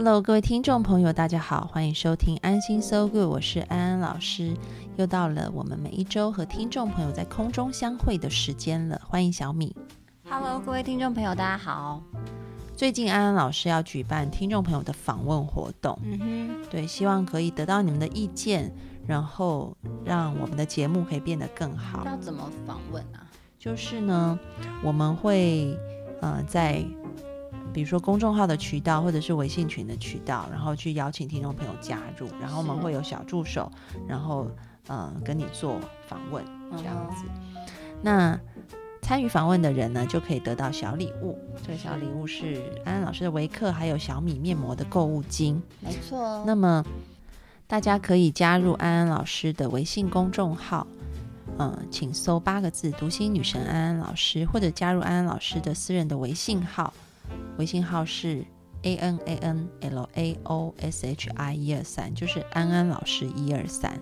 Hello，各位听众朋友，大家好，欢迎收听安心 So Good，我是安安老师。又到了我们每一周和听众朋友在空中相会的时间了，欢迎小米。Hello，各位听众朋友，大家好。最近安安老师要举办听众朋友的访问活动，嗯哼，对，希望可以得到你们的意见，然后让我们的节目可以变得更好。要怎么访问啊？就是呢，我们会呃在。比如说公众号的渠道，或者是微信群的渠道，然后去邀请听众朋友加入，然后我们会有小助手，然后嗯跟你做访问这样子。那参与访问的人呢，就可以得到小礼物。这个小礼物是安安老师的维克，还有小米面膜的购物金。没错。那么大家可以加入安安老师的微信公众号，嗯，请搜八个字“读心女神安安老师”，或者加入安安老师的私人的微信号。微信号是 a n a n l a o s h i 一二三，就是安安老师一二三。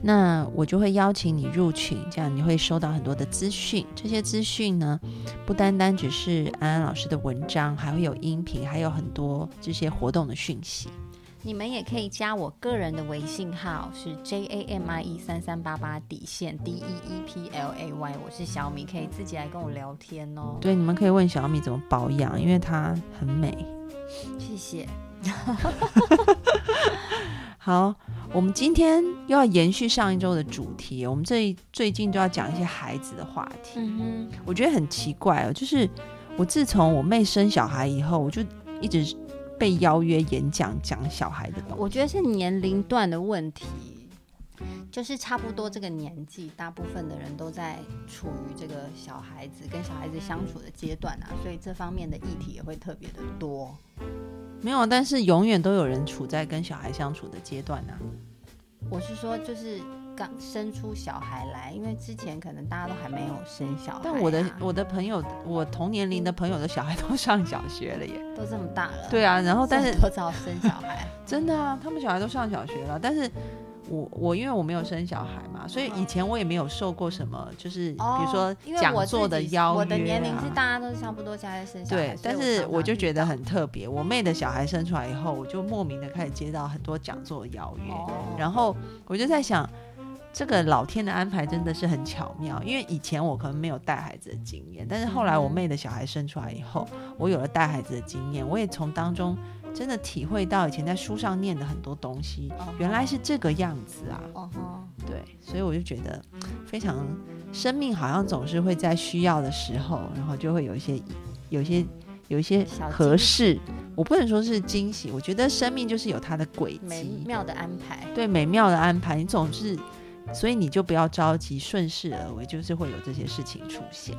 那我就会邀请你入群，这样你会收到很多的资讯。这些资讯呢，不单单只是安安老师的文章，还会有音频，还有很多这些活动的讯息。你们也可以加我个人的微信号，是 J A M I E 三三八八底线 D E E P L A Y，我是小米，可以自己来跟我聊天哦。对，你们可以问小米怎么保养，因为它很美。谢谢。好，我们今天又要延续上一周的主题，我们这最近都要讲一些孩子的话题。嗯哼，我觉得很奇怪哦，就是我自从我妹生小孩以后，我就一直。被邀约演讲讲小孩的东西，我觉得是年龄段的问题，就是差不多这个年纪，大部分的人都在处于这个小孩子跟小孩子相处的阶段啊，所以这方面的议题也会特别的多。没有，但是永远都有人处在跟小孩相处的阶段啊。我是说，就是。刚生出小孩来，因为之前可能大家都还没有生小孩。但我的我的朋友，我同年龄的朋友的小孩都 上小学了耶，都这么大了。对啊，然后但是都早生小孩，真的啊，他们小孩都上小学了。但是我我因为我没有生小孩嘛，所以以前我也没有受过什么，就是比如说讲座的邀约。我的年龄是大家都是差不多家在生小孩。对，但是我就觉得很特别。我妹的小孩生出来以后，我就莫名的开始接到很多讲座的邀约，然后我就在想。这个老天的安排真的是很巧妙，因为以前我可能没有带孩子的经验，但是后来我妹的小孩生出来以后，我有了带孩子的经验，我也从当中真的体会到以前在书上念的很多东西，原来是这个样子啊！哦对，所以我就觉得非常，生命好像总是会在需要的时候，然后就会有一些、有一些、有一些合适。我不能说是惊喜，我觉得生命就是有它的轨迹，美妙的安排。对，美妙的安排，你总是。所以你就不要着急，顺势而为，就是会有这些事情出现。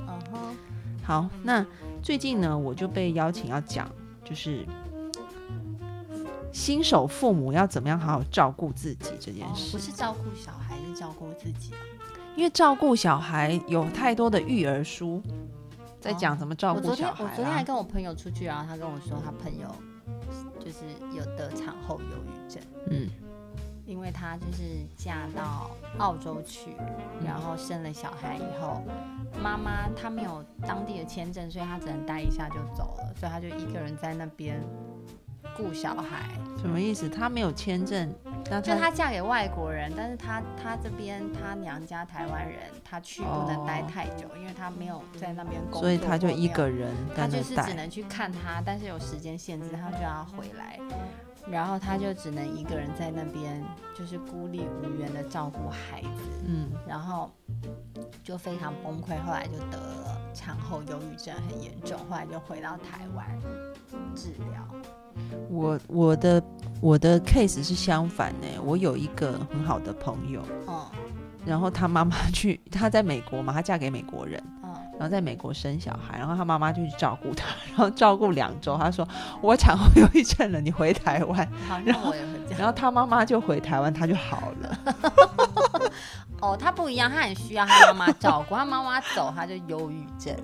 好，那最近呢，我就被邀请要讲，就是新手父母要怎么样好好照顾自己这件事。不是照顾小孩，是照顾自己啊。因为照顾小孩有太多的育儿书在讲怎么照顾小孩。我昨天还跟我朋友出去，然后他跟我说，他朋友就是有得产后忧郁症。嗯。因为她就是嫁到澳洲去，然后生了小孩以后，妈妈她没有当地的签证，所以她只能待一下就走了，所以她就一个人在那边顾小孩。什么意思？她没有签证？就她嫁给外国人，但是她她这边她娘家台湾人，她去不能待太久，因为她没有在那边工作，所以她就一个人，她就是只能去看她，但是有时间限制，她就要回来。然后他就只能一个人在那边，就是孤立无援的照顾孩子，嗯，然后就非常崩溃，后来就得了产后忧郁症，很严重，后来就回到台湾治疗。我我的我的 case 是相反呢，我有一个很好的朋友，嗯，然后他妈妈去，她在美国嘛，她嫁给美国人，嗯，然后在美国生小孩，然后他妈妈就去照顾他，然后照顾两周，他说我产后忧郁症了，你回台湾，然后然后他妈妈就回台湾，他就好了。哦，他不一样，他很需要他妈妈照顾，他妈妈走他就忧郁症。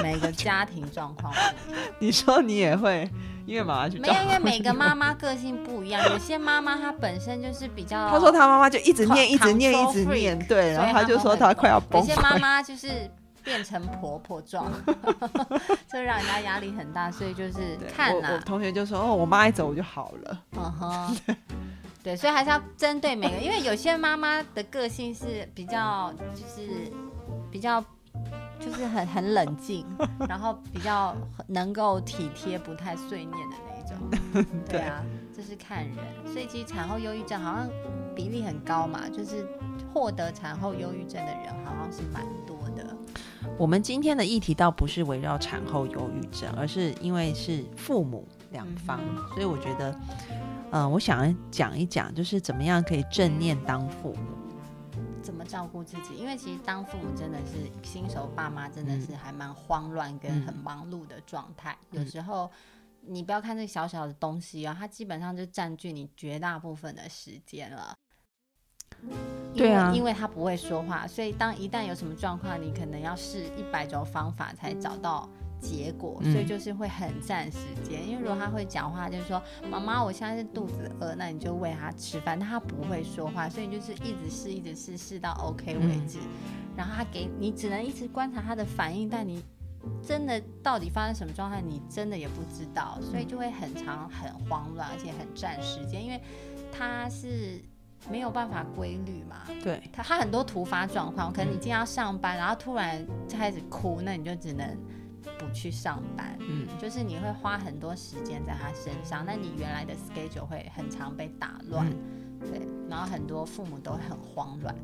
每个家庭状况不一样。你说你也会，因为妈妈去没有，因为每个妈妈个性不一样，有些妈妈她本身就是比较，他说他妈妈就一直念，一直念，一直念，对，然后他就说他快要崩溃。有些妈妈就是。变成婆婆状，这让人家压力很大，所以就是看呐。我同学就说：“哦，我妈一走我就好了。”嗯哼，对，所以还是要针对每个，因为有些妈妈的个性是比较，就是比较，就是很很冷静，然后比较能够体贴，不太碎念的那一种。对啊，这是看人，所以其实产后忧郁症好像比例很高嘛，就是获得产后忧郁症的人好像是蛮多的。我们今天的议题倒不是围绕产后忧郁症，而是因为是父母两方，所以我觉得，嗯，我想讲一讲，就是怎么样可以正念当父母，怎么照顾自己。因为其实当父母真的是新手爸妈，真的是还蛮慌乱跟很忙碌的状态。有时候你不要看这小小的东西啊，它基本上就占据你绝大部分的时间了。对啊，因为他不会说话，所以当一旦有什么状况，你可能要试一百种方法才找到结果，所以就是会很占时间。因为如果他会讲话，就是说妈妈，我现在是肚子饿，那你就喂他吃饭。但他不会说话，所以就是一直试，一直试，试到 OK 为止。然后他给你只能一直观察他的反应，但你真的到底发生什么状态，你真的也不知道，所以就会很长、很慌乱，而且很占时间，因为他是。没有办法规律嘛？对，他他很多突发状况，可能你今天要上班，然后突然开始哭，那你就只能不去上班。嗯，就是你会花很多时间在他身上，那你原来的 schedule 会很常被打乱。对，然后很多父母都很慌乱。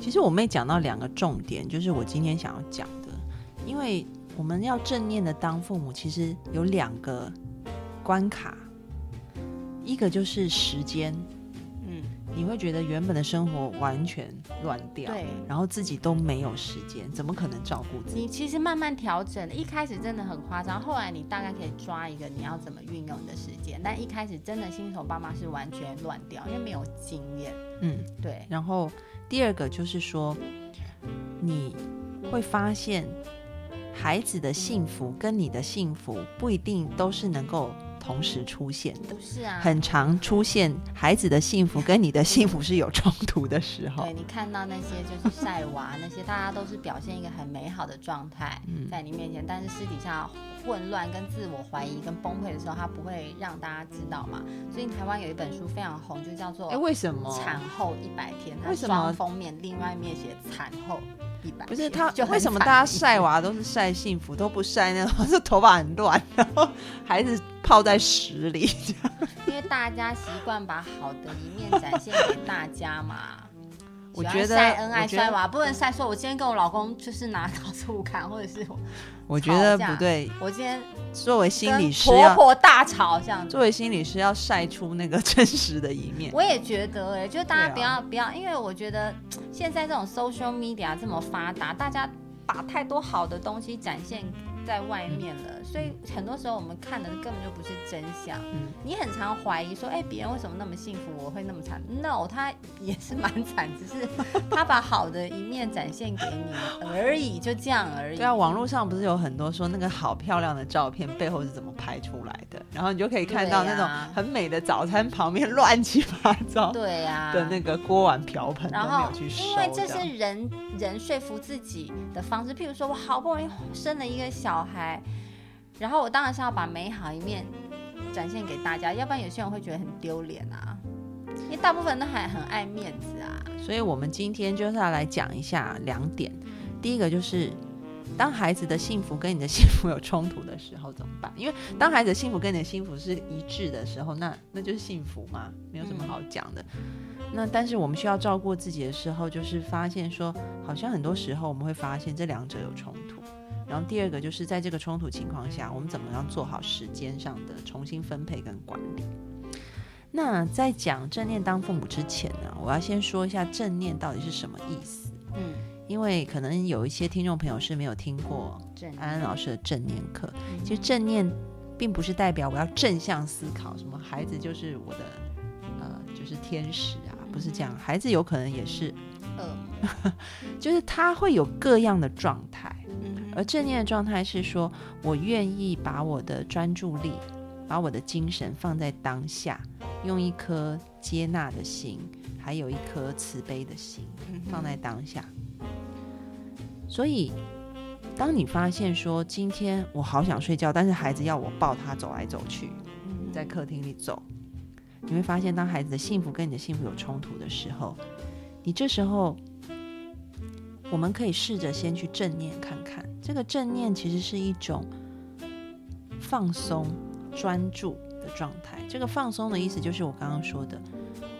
其实我妹讲到两个重点，就是我今天想要讲的，因为我们要正念的当父母，其实有两个关卡，一个就是时间。你会觉得原本的生活完全乱掉，对，然后自己都没有时间，怎么可能照顾自己？你其实慢慢调整，一开始真的很夸张，后来你大概可以抓一个你要怎么运用的时间，但一开始真的新手爸妈是完全乱掉，因为没有经验。嗯，对。然后第二个就是说，你会发现孩子的幸福跟你的幸福不一定都是能够。同时出现的，不是啊，很常出现孩子的幸福跟你的幸福是有冲突的时候。对你看到那些就是晒娃那些，大家都是表现一个很美好的状态在你面前，但是私底下混乱、跟自我怀疑、跟崩溃的时候，他不会让大家知道嘛。所以台湾有一本书非常红，就叫做“哎为什么产后一百天”，为什么封面另外一面写产后。不是他，为什么大家晒娃都是晒幸福，都不晒那种 是头发很乱，然后孩子泡在屎里？因为大家习惯把好的一面展现给大家嘛。我觉得晒恩爱晒娃不能晒，说我今天跟我老公就是拿刀子砍，或者是我觉得不对。我今天作为心理师，婆婆大吵这样。作为心理师，要晒出那个 真实的一面。我也觉得，哎，就大家不要不要，因为我觉得现在这种 social media 这么发达，大家把太多好的东西展现。在外面了，所以很多时候我们看的根本就不是真相。嗯，你很常怀疑说，哎，别人为什么那么幸福，我会那么惨？No，他也是蛮惨，只是他把好的一面展现给你而已，就这样而已。对啊，网络上不是有很多说那个好漂亮的照片背后是怎么拍出来的？然后你就可以看到那种很美的早餐旁边乱七八糟，对呀的那个锅碗瓢盆都没有去收。因为这是人人说服自己的方式。譬如说我好不容易生了一个小。小孩，然后我当然是要把美好一面展现给大家，要不然有些人会觉得很丢脸啊。因为大部分都还很爱面子啊。所以，我们今天就是要来讲一下两点。第一个就是，当孩子的幸福跟你的幸福有冲突的时候怎么办？因为当孩子的幸福跟你的幸福是一致的时候，那那就是幸福嘛，没有什么好讲的。那但是我们需要照顾自己的时候，就是发现说，好像很多时候我们会发现这两者有冲突。然后第二个就是在这个冲突情况下，我们怎么样做好时间上的重新分配跟管理？那在讲正念当父母之前呢，我要先说一下正念到底是什么意思。嗯，因为可能有一些听众朋友是没有听过安安老师的正念课。其实正念并不是代表我要正向思考，什么孩子就是我的呃就是天使啊，不是这样。孩子有可能也是恶，就是他会有各样的状态。而正念的状态是说我愿意把我的专注力、把我的精神放在当下，用一颗接纳的心。还有一颗慈悲的心放在当下，所以当你发现说今天我好想睡觉，但是孩子要我抱他走来走去，在客厅里走，你会发现当孩子的幸福跟你的幸福有冲突的时候，你这时候我们可以试着先去正念看看，这个正念其实是一种放松专注的状态。这个放松的意思就是我刚刚说的。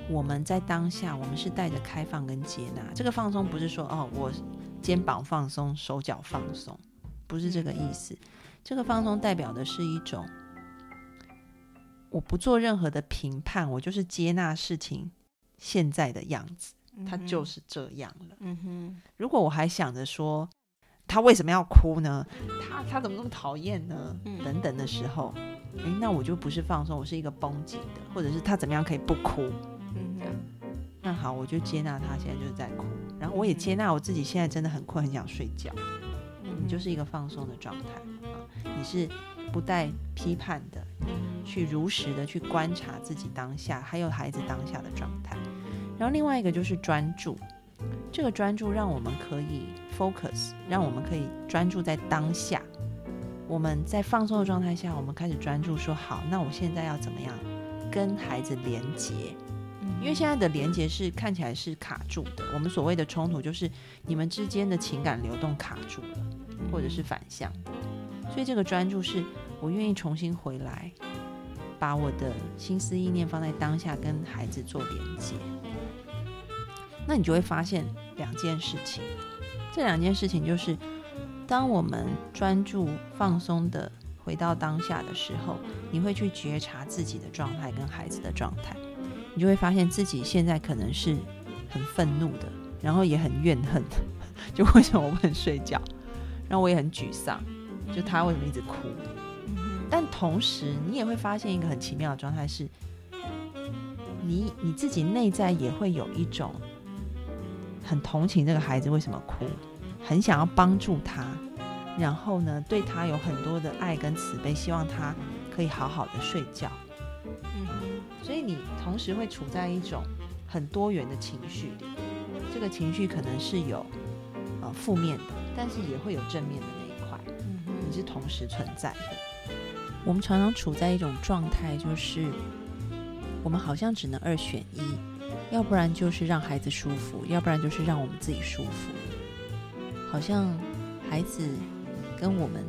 我们在当下，我们是带着开放跟接纳。这个放松不是说哦，我肩膀放松，手脚放松，不是这个意思。这个放松代表的是一种，我不做任何的评判，我就是接纳事情现在的样子，它就是这样了。嗯哼。如果我还想着说他为什么要哭呢？他他怎么那么讨厌呢？等等的时候，诶，那我就不是放松，我是一个绷紧的，或者是他怎么样可以不哭？嗯那好，我就接纳他现在就是在哭，然后我也接纳我自己现在真的很困，很想睡觉。你就是一个放松的状态啊，你是不带批判的，去如实的去观察自己当下，还有孩子当下的状态。然后另外一个就是专注，这个专注让我们可以 focus，让我们可以专注在当下。我们在放松的状态下，我们开始专注说好，那我现在要怎么样跟孩子连接？因为现在的连接是看起来是卡住的，我们所谓的冲突就是你们之间的情感流动卡住了，或者是反向。所以这个专注是我愿意重新回来，把我的心思意念放在当下，跟孩子做连接。那你就会发现两件事情，这两件事情就是，当我们专注放松的回到当下的时候，你会去觉察自己的状态跟孩子的状态。你就会发现自己现在可能是很愤怒的，然后也很怨恨，就为什么我不能睡觉？然后我也很沮丧，就他为什么一直哭？但同时，你也会发现一个很奇妙的状态是，你你自己内在也会有一种很同情这个孩子为什么哭，很想要帮助他，然后呢，对他有很多的爱跟慈悲，希望他可以好好的睡觉。嗯所以你同时会处在一种很多元的情绪里，这个情绪可能是有呃负面的，但是也会有正面的那一块，你是同时存在的。我们常常处在一种状态，就是我们好像只能二选一，要不然就是让孩子舒服，要不然就是让我们自己舒服。好像孩子跟我们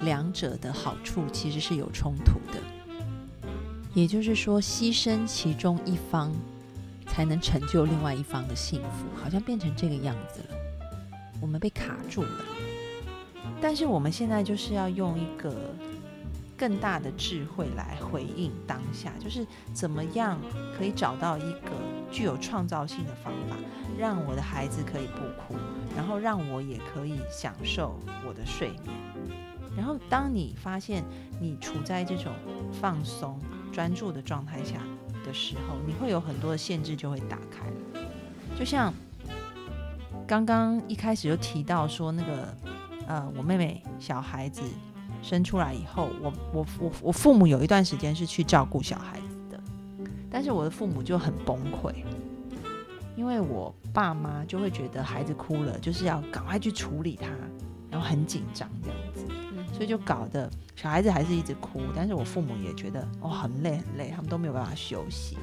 两者的好处其实是有冲突的。也就是说，牺牲其中一方，才能成就另外一方的幸福，好像变成这个样子了。我们被卡住了，但是我们现在就是要用一个更大的智慧来回应当下，就是怎么样可以找到一个具有创造性的方法，让我的孩子可以不哭，然后让我也可以享受我的睡眠。然后，当你发现你处在这种放松。专注的状态下的时候，你会有很多的限制就会打开。就像刚刚一开始就提到说，那个呃，我妹妹小孩子生出来以后，我我我我父母有一段时间是去照顾小孩，但是我的父母就很崩溃，因为我爸妈就会觉得孩子哭了，就是要赶快去处理他，然后很紧张这样子，所以就搞得。小孩子还是一直哭，但是我父母也觉得哦很累很累，他们都没有办法休息。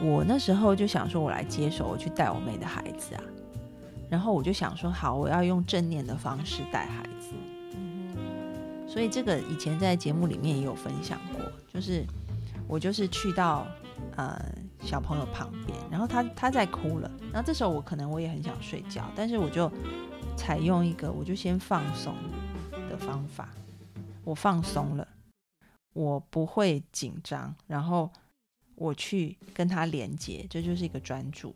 我那时候就想说，我来接手，我去带我妹的孩子啊。然后我就想说，好，我要用正念的方式带孩子。所以这个以前在节目里面也有分享过，就是我就是去到呃小朋友旁边，然后他他在哭了，然后这时候我可能我也很想睡觉，但是我就采用一个我就先放松的方法。我放松了，我不会紧张，然后我去跟他连接，这就是一个专注。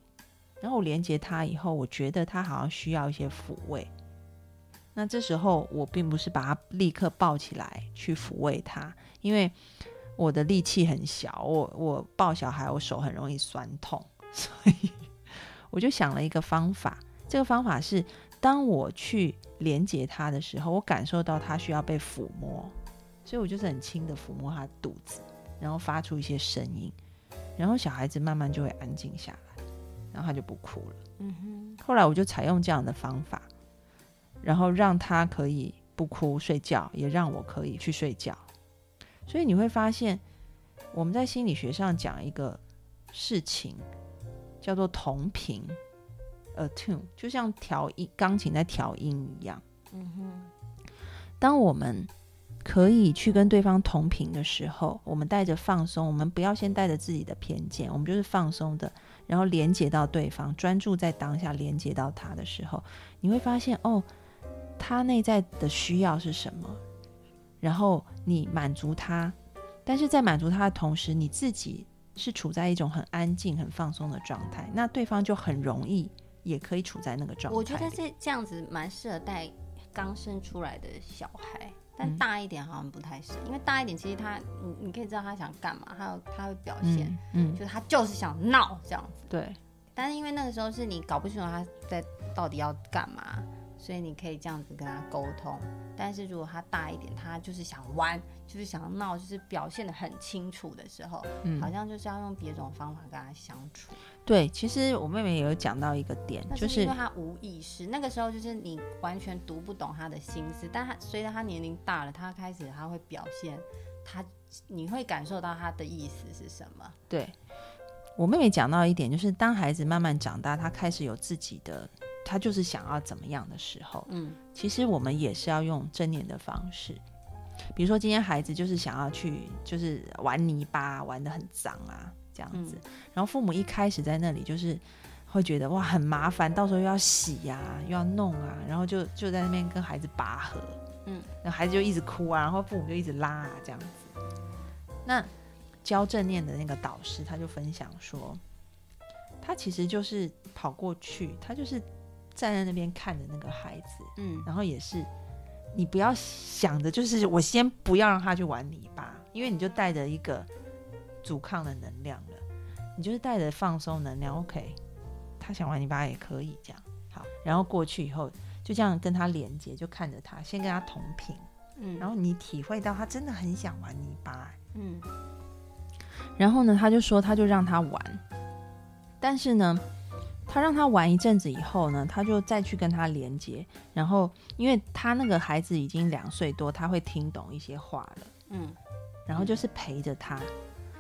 然后我连接他以后，我觉得他好像需要一些抚慰。那这时候我并不是把他立刻抱起来去抚慰他，因为我的力气很小，我我抱小孩我手很容易酸痛，所以我就想了一个方法。这个方法是，当我去连接他的时候，我感受到他需要被抚摸，所以我就是很轻的抚摸他肚子，然后发出一些声音，然后小孩子慢慢就会安静下来，然后他就不哭了。嗯哼。后来我就采用这样的方法。然后让他可以不哭睡觉，也让我可以去睡觉。所以你会发现，我们在心理学上讲一个事情，叫做同频，attune，就像调音钢琴在调音一样。嗯哼。当我们可以去跟对方同频的时候，我们带着放松，我们不要先带着自己的偏见，我们就是放松的，然后连接到对方，专注在当下，连接到他的时候，你会发现哦。他内在的需要是什么？然后你满足他，但是在满足他的同时，你自己是处在一种很安静、很放松的状态，那对方就很容易也可以处在那个状态。我觉得这这样子蛮适合带刚生出来的小孩，但大一点好像不太适合，因为大一点其实他你你可以知道他想干嘛，还有他会表现，嗯，就是他就是想闹这样子。对，但是因为那个时候是你搞不清楚他在到底要干嘛。所以你可以这样子跟他沟通，但是如果他大一点，他就是想玩，就是想闹，就是表现的很清楚的时候，嗯，好像就是要用别种方法跟他相处。对，其实我妹妹也有讲到一个点，就是因为他无意识，那个时候就是你完全读不懂他的心思，但他随着他年龄大了，他开始他会表现，他你会感受到他的意思是什么？对，我妹妹讲到一点，就是当孩子慢慢长大，他开始有自己的。他就是想要怎么样的时候，嗯，其实我们也是要用正念的方式，比如说今天孩子就是想要去就是玩泥巴，玩的很脏啊这样子，然后父母一开始在那里就是会觉得哇很麻烦，到时候又要洗呀，又要弄啊，然后就就在那边跟孩子拔河，嗯，那孩子就一直哭啊，然后父母就一直拉啊这样子。那教正念的那个导师他就分享说，他其实就是跑过去，他就是。站在那边看着那个孩子，嗯，然后也是，你不要想着就是我先不要让他去玩泥巴，因为你就带着一个阻抗的能量了，你就是带着放松能量，OK，他想玩泥巴也可以这样，好，然后过去以后就这样跟他连接，就看着他，先跟他同频，嗯，然后你体会到他真的很想玩泥巴，嗯，然后呢，他就说他就让他玩，但是呢。他让他玩一阵子以后呢，他就再去跟他连接，然后因为他那个孩子已经两岁多，他会听懂一些话了，嗯，然后就是陪着他，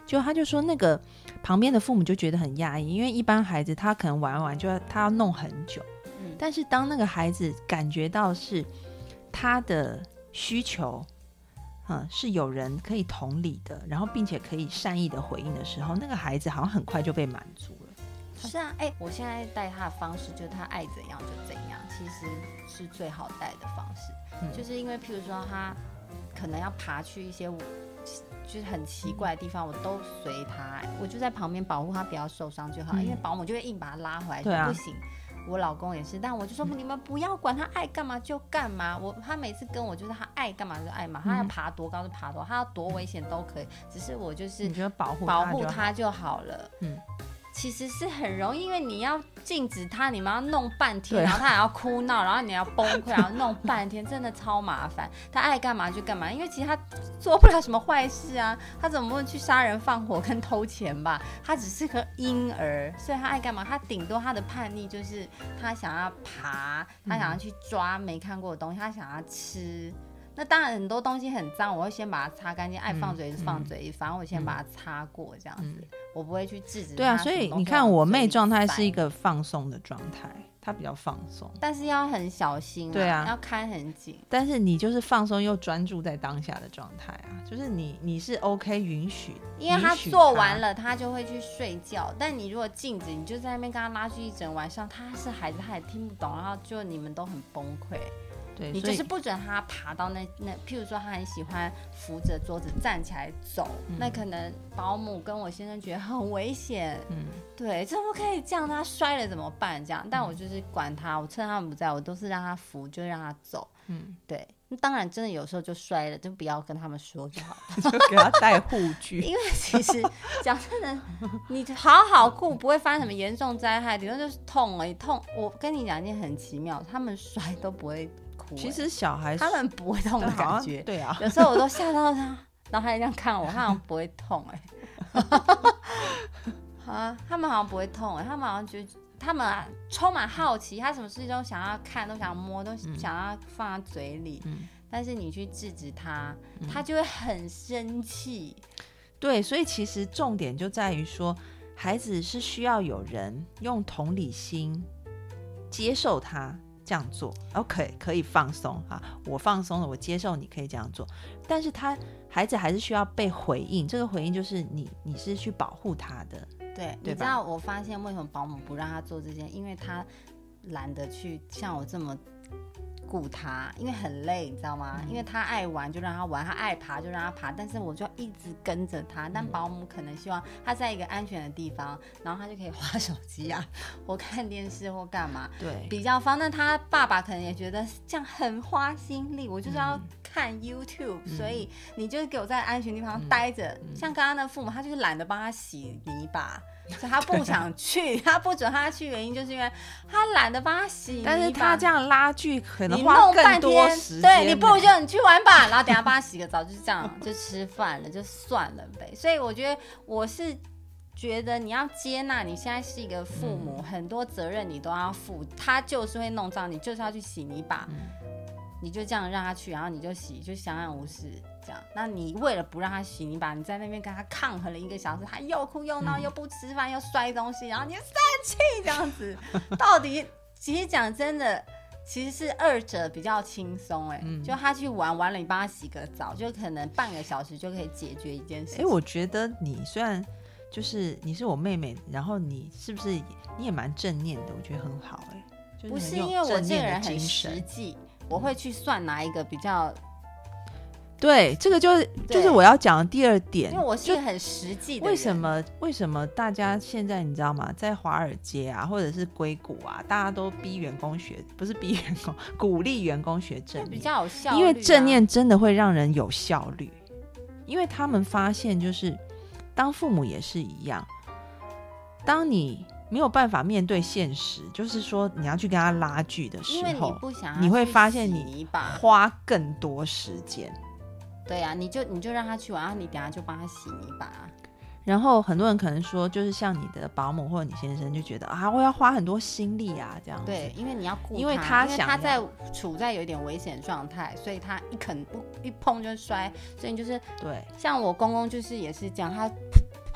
就他就说那个旁边的父母就觉得很压抑，因为一般孩子他可能玩完就要他要弄很久，嗯，但是当那个孩子感觉到是他的需求，嗯，是有人可以同理的，然后并且可以善意的回应的时候，那个孩子好像很快就被满足。是啊，哎，我现在带他的方式就是他爱怎样就怎样，其实是最好带的方式。就是因为譬如说他可能要爬去一些就是很奇怪的地方，我都随他，我就在旁边保护他不要受伤就好。因为保姆就会硬把他拉回来，就不行。我老公也是，但我就说你们不要管他爱干嘛就干嘛。我他每次跟我就是他爱干嘛就爱嘛，他要爬多高就爬多，他要多危险都可以，只是我就是你觉得保护保护他就好了。嗯。其实是很容易，因为你要禁止他，你们要弄半天，然后他还要哭闹，然后你要崩溃，然后弄半天，真的超麻烦。他爱干嘛就干嘛，因为其实他做不了什么坏事啊，他怎么会去杀人放火跟偷钱吧？他只是个婴儿，所以他爱干嘛？他顶多他的叛逆就是他想要爬，他想要去抓没看过的东西，他想要吃。那当然很多东西很脏，我会先把它擦干净。爱放嘴就放嘴，反正我先把它擦过这样子，我不会去制止。对啊，所以你看我妹状态是一个放松的状态，她比较放松，但是要很小心。对啊，要看很紧。但是你就是放松又专注在当下的状态啊，就是你你是 OK 允许，因为他做完了他就会去睡觉。但你如果禁止，你就在那边跟他拉锯一整晚上，他是孩子他也听不懂，然后就你们都很崩溃。对，你就是不准他爬到那那，譬如说他很喜欢扶着桌子站起来走，那可能保姆跟我先生觉得很危险，嗯，对，怎么可以这样？他摔了怎么办？这样，但我就是管他，我趁他们不在我都是让他扶，就让他走，嗯，对。当然，真的有时候就摔了，就不要跟他们说就好了，就给他带护具。因为其实讲真的，你好好顾，不会发生什么严重灾害，顶多就是痛而已。痛，我跟你讲一件很奇妙，他们摔都不会哭。其实小孩他们不会痛的感觉，对啊。有时候我都吓到他，然后他这样看我，他好像不会痛哎。啊，他们好像不会痛哎，他们好像觉得。他们啊，充满好奇，他什么事情都想要看，都想要摸，都想要放在嘴里。嗯，但是你去制止他，他就会很生气。对，所以其实重点就在于说，孩子是需要有人用同理心接受他这样做。OK，可以放松啊，我放松了，我接受你可以这样做。但是他孩子还是需要被回应，这个回应就是你，你是去保护他的。对，你知道我发现为什么保姆不让他做这件？因为他懒得去像我这么顾他，因为很累，你知道吗？因为他爱玩就让他玩，他爱爬就让他爬，但是我就一直跟着他。但保姆可能希望他在一个安全的地方，然后他就可以划手机啊，或看电视或干嘛，对，比较方。那他爸爸可能也觉得这样很花心力，我就是要看 YouTube，所以你就给我在安全地方待着。像刚刚的父母，他就是懒得帮他洗泥巴。所以他不想去，他不准他去，原因就是因为他懒得帮他洗。但是他这样拉锯可能花更多时间。对你不如就你去玩吧，然后等下帮他洗个澡，就是这样，就吃饭了，就算了呗。所以我觉得我是觉得你要接纳，你现在是一个父母，很多责任你都要负。他就是会弄脏，你就是要去洗泥巴，你就这样让他去，然后你就洗，就相安无事。这样，那你为了不让他洗，你把你在那边跟他抗衡了一个小时，他又哭又闹，又不吃饭，又摔东西，然后你生气这样子，到底其实讲真的，其实是二者比较轻松哎，就他去玩完了，你帮他洗个澡，就可能半个小时就可以解决一件事。哎，我觉得你虽然就是你是我妹妹，然后你是不是你也蛮正念的？我觉得很好哎，不是因为我这个人很实际，我会去算哪一个比较。对，这个就是就是我要讲的第二点，因为我是很实际的。为什么为什么大家现在你知道吗？在华尔街啊，或者是硅谷啊，大家都逼员工学，不是逼员工，鼓励员工学正念，比较有效。因为正念真的会让人有效率，因为他们发现就是当父母也是一样，当你没有办法面对现实，就是说你要去跟他拉锯的时候，你会发现你花更多时间。对呀，你就你就让他去玩，然后你等下就帮他洗泥巴。然后很多人可能说，就是像你的保姆或者你先生就觉得啊，我要花很多心力啊，这样。对，因为你要顾因为他想他在处在有一点危险状态，所以他一肯不一碰就摔，所以就是对。像我公公就是也是这样，他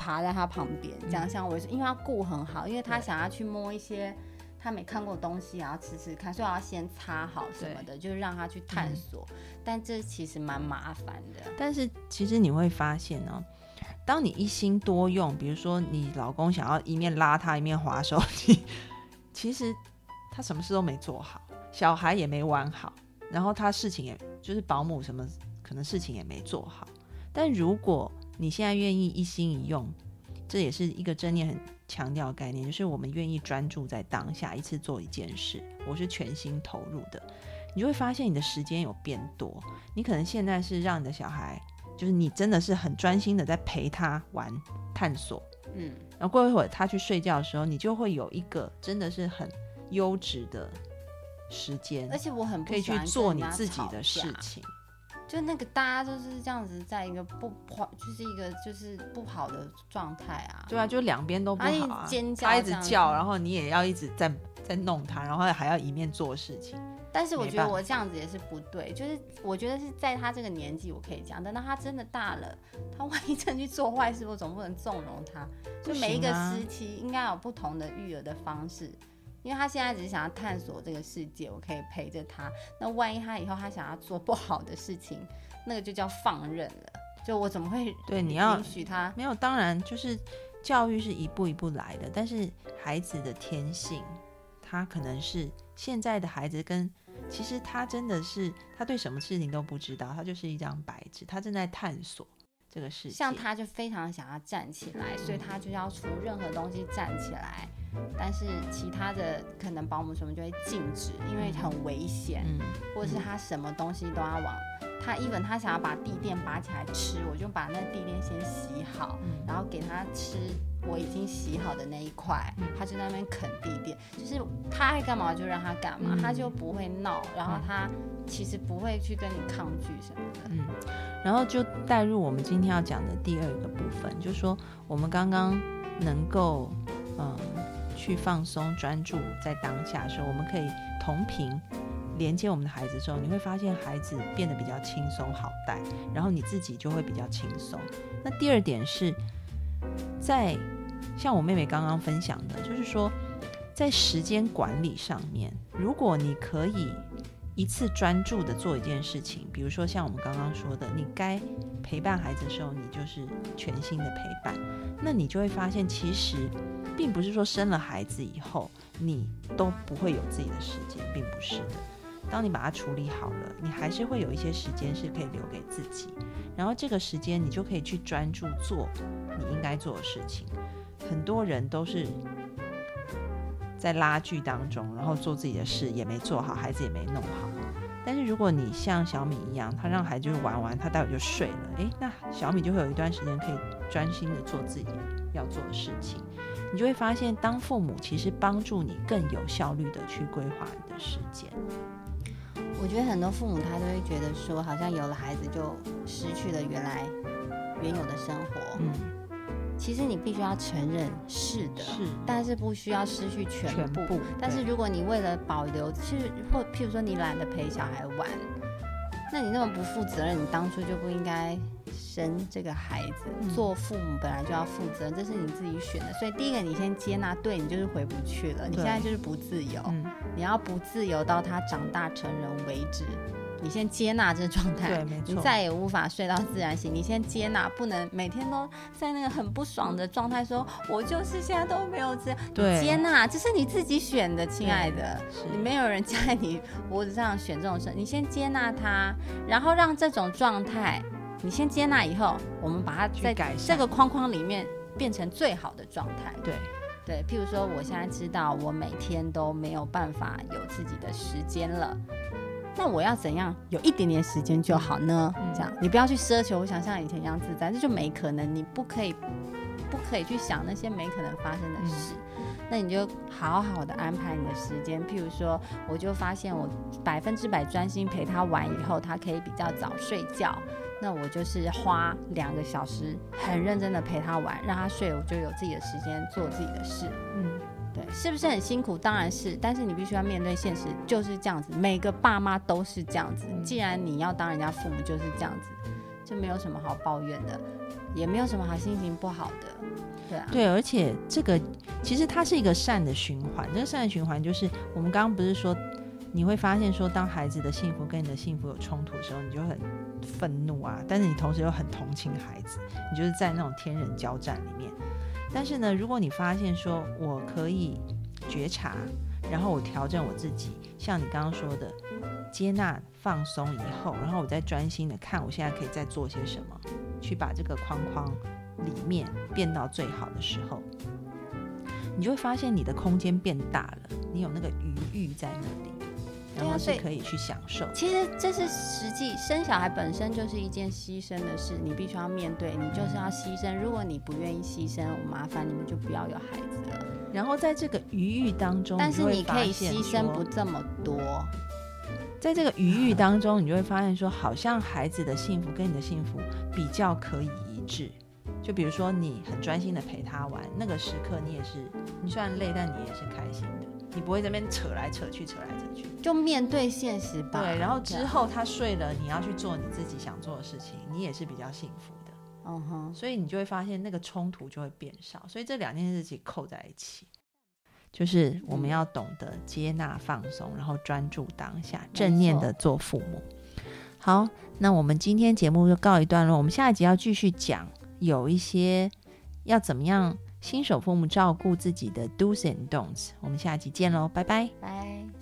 爬在他旁边，这样像我是，因为他顾很好，因为他想要去摸一些。他没看过东西，然后吃吃看，所以我要先擦好什么的，就是让他去探索。但这其实蛮麻烦的。但是其实你会发现呢，当你一心多用，比如说你老公想要一面拉他一面划手机，其实他什么事都没做好，小孩也没玩好，然后他事情也就是保姆什么可能事情也没做好。但如果你现在愿意一心一用，这也是一个正念很强调概念，就是我们愿意专注在当下，一次做一件事，我是全心投入的，你就会发现你的时间有变多。你可能现在是让你的小孩，就是你真的是很专心的在陪他玩探索，嗯，然后过一会儿他去睡觉的时候，你就会有一个真的是很优质的时间，而且我很可以去做你自己的事情。就那个大家都是这样子，在一个不好，就是一个就是不好的状态啊。对啊，就两边都不好啊。尖叫，他一直叫，然后你也要一直在在弄他，然后还要一面做事情。但是我觉得我这样子也是不对，就是我觉得是在他这个年纪我可以讲，等到他真的大了，他万一真去做坏事，我总不能纵容他。就每一个时期应该有不同的育儿的方式。因为他现在只是想要探索这个世界，我可以陪着他。那万一他以后他想要做不好的事情，那个就叫放任了。就我怎么会对你要允许他？没有，当然就是教育是一步一步来的。但是孩子的天性，他可能是现在的孩子跟其实他真的是他对什么事情都不知道，他就是一张白纸，他正在探索这个世界。像他就非常想要站起来，所以他就要出任何东西站起来。但是其他的可能保姆什么就会禁止，因为很危险，嗯。或者是他什么东西都要往他，even 他想要把地垫拔起来吃，我就把那地垫先洗好，然后给他吃我已经洗好的那一块，他就在那边啃地垫，就是他爱干嘛就让他干嘛，他就不会闹，然后他其实不会去跟你抗拒什么的，嗯，然后就带入我们今天要讲的第二个部分，就是说我们刚刚能够嗯。去放松、专注在当下的时候，我们可以同频连接我们的孩子的时候，你会发现孩子变得比较轻松好带，然后你自己就会比较轻松。那第二点是在像我妹妹刚刚分享的，就是说在时间管理上面，如果你可以一次专注的做一件事情，比如说像我们刚刚说的，你该陪伴孩子的时候，你就是全心的陪伴，那你就会发现其实。并不是说生了孩子以后你都不会有自己的时间，并不是的。当你把它处理好了，你还是会有一些时间是可以留给自己，然后这个时间你就可以去专注做你应该做的事情。很多人都是在拉锯当中，然后做自己的事也没做好，孩子也没弄好。但是如果你像小米一样，他让孩子玩玩，他待会就睡了，诶，那小米就会有一段时间可以专心的做自己要做的事情。你就会发现，当父母其实帮助你更有效率的去规划你的时间。我觉得很多父母他都会觉得说，好像有了孩子就失去了原来原有的生活。嗯，其实你必须要承认是的，是，但是不需要失去全部。但是如果你为了保留，其实或譬如说你懒得陪小孩玩，那你那么不负责任，你当初就不应该。生这个孩子，做父母本来就要负责，这是你自己选的。所以第一个，你先接纳，对你就是回不去了。你现在就是不自由，你要不自由到他长大成人为止。你先接纳这状态，对，没错。你再也无法睡到自然醒。你先接纳，不能每天都在那个很不爽的状态，说我就是现在都没有这样。对，接纳，这是你自己选的，亲爱的，你没有人 在你脖子上选这种事。你先接纳他，然后让这种状态。你先接纳以后，我们把它在这个框框里面变成最好的状态。对，对。譬如说，我现在知道我每天都没有办法有自己的时间了，那我要怎样有一点点时间就好呢？这样，你不要去奢求，我想像以前一样自在，这就没可能。你不可以，不可以去想那些没可能发生的事。那你就好好的安排你的时间。譬如说，我就发现我百分之百专心陪他玩以后，他可以比较早睡觉。那我就是花两个小时很认真的陪他玩，让他睡，我就有自己的时间做自己的事。嗯，对，是不是很辛苦？当然是，但是你必须要面对现实，就是这样子。每个爸妈都是这样子。既然你要当人家父母，就是这样子，就没有什么好抱怨的，也没有什么好心情不好的。对啊，对，而且这个其实它是一个善的循环。这个善的循环就是我们刚刚不是说。你会发现，说当孩子的幸福跟你的幸福有冲突的时候，你就很愤怒啊。但是你同时又很同情孩子，你就是在那种天人交战里面。但是呢，如果你发现说我可以觉察，然后我调整我自己，像你刚刚说的，接纳、放松以后，然后我再专心的看我现在可以再做些什么，去把这个框框里面变到最好的时候，你就会发现你的空间变大了，你有那个余裕在那里。然后是可以去享受。其实这是实际生小孩本身就是一件牺牲的事，你必须要面对，你就是要牺牲。如果你不愿意牺牲，我麻烦你们就不要有孩子了。然后在这个余欲当中，但是你可以牺牲不这么多。在这个余欲当中，你就会发现说，好像孩子的幸福跟你的幸福比较可以一致。就比如说，你很专心的陪他玩，那个时刻你也是，你虽然累，但你也是开心的。你不会这边扯来扯去，扯来扯去，就面对现实吧。对，然后之后他睡了，你要去做你自己想做的事情，你也是比较幸福的。嗯哼，所以你就会发现那个冲突就会变少。所以这两件事情扣在一起，就是我们要懂得接纳、放松，然后专注当下，正念的做父母。好，那我们今天节目就告一段落，我们下一集要继续讲，有一些要怎么样。新手父母照顾自己的 do's and don'ts，我们下期见喽，拜拜。拜。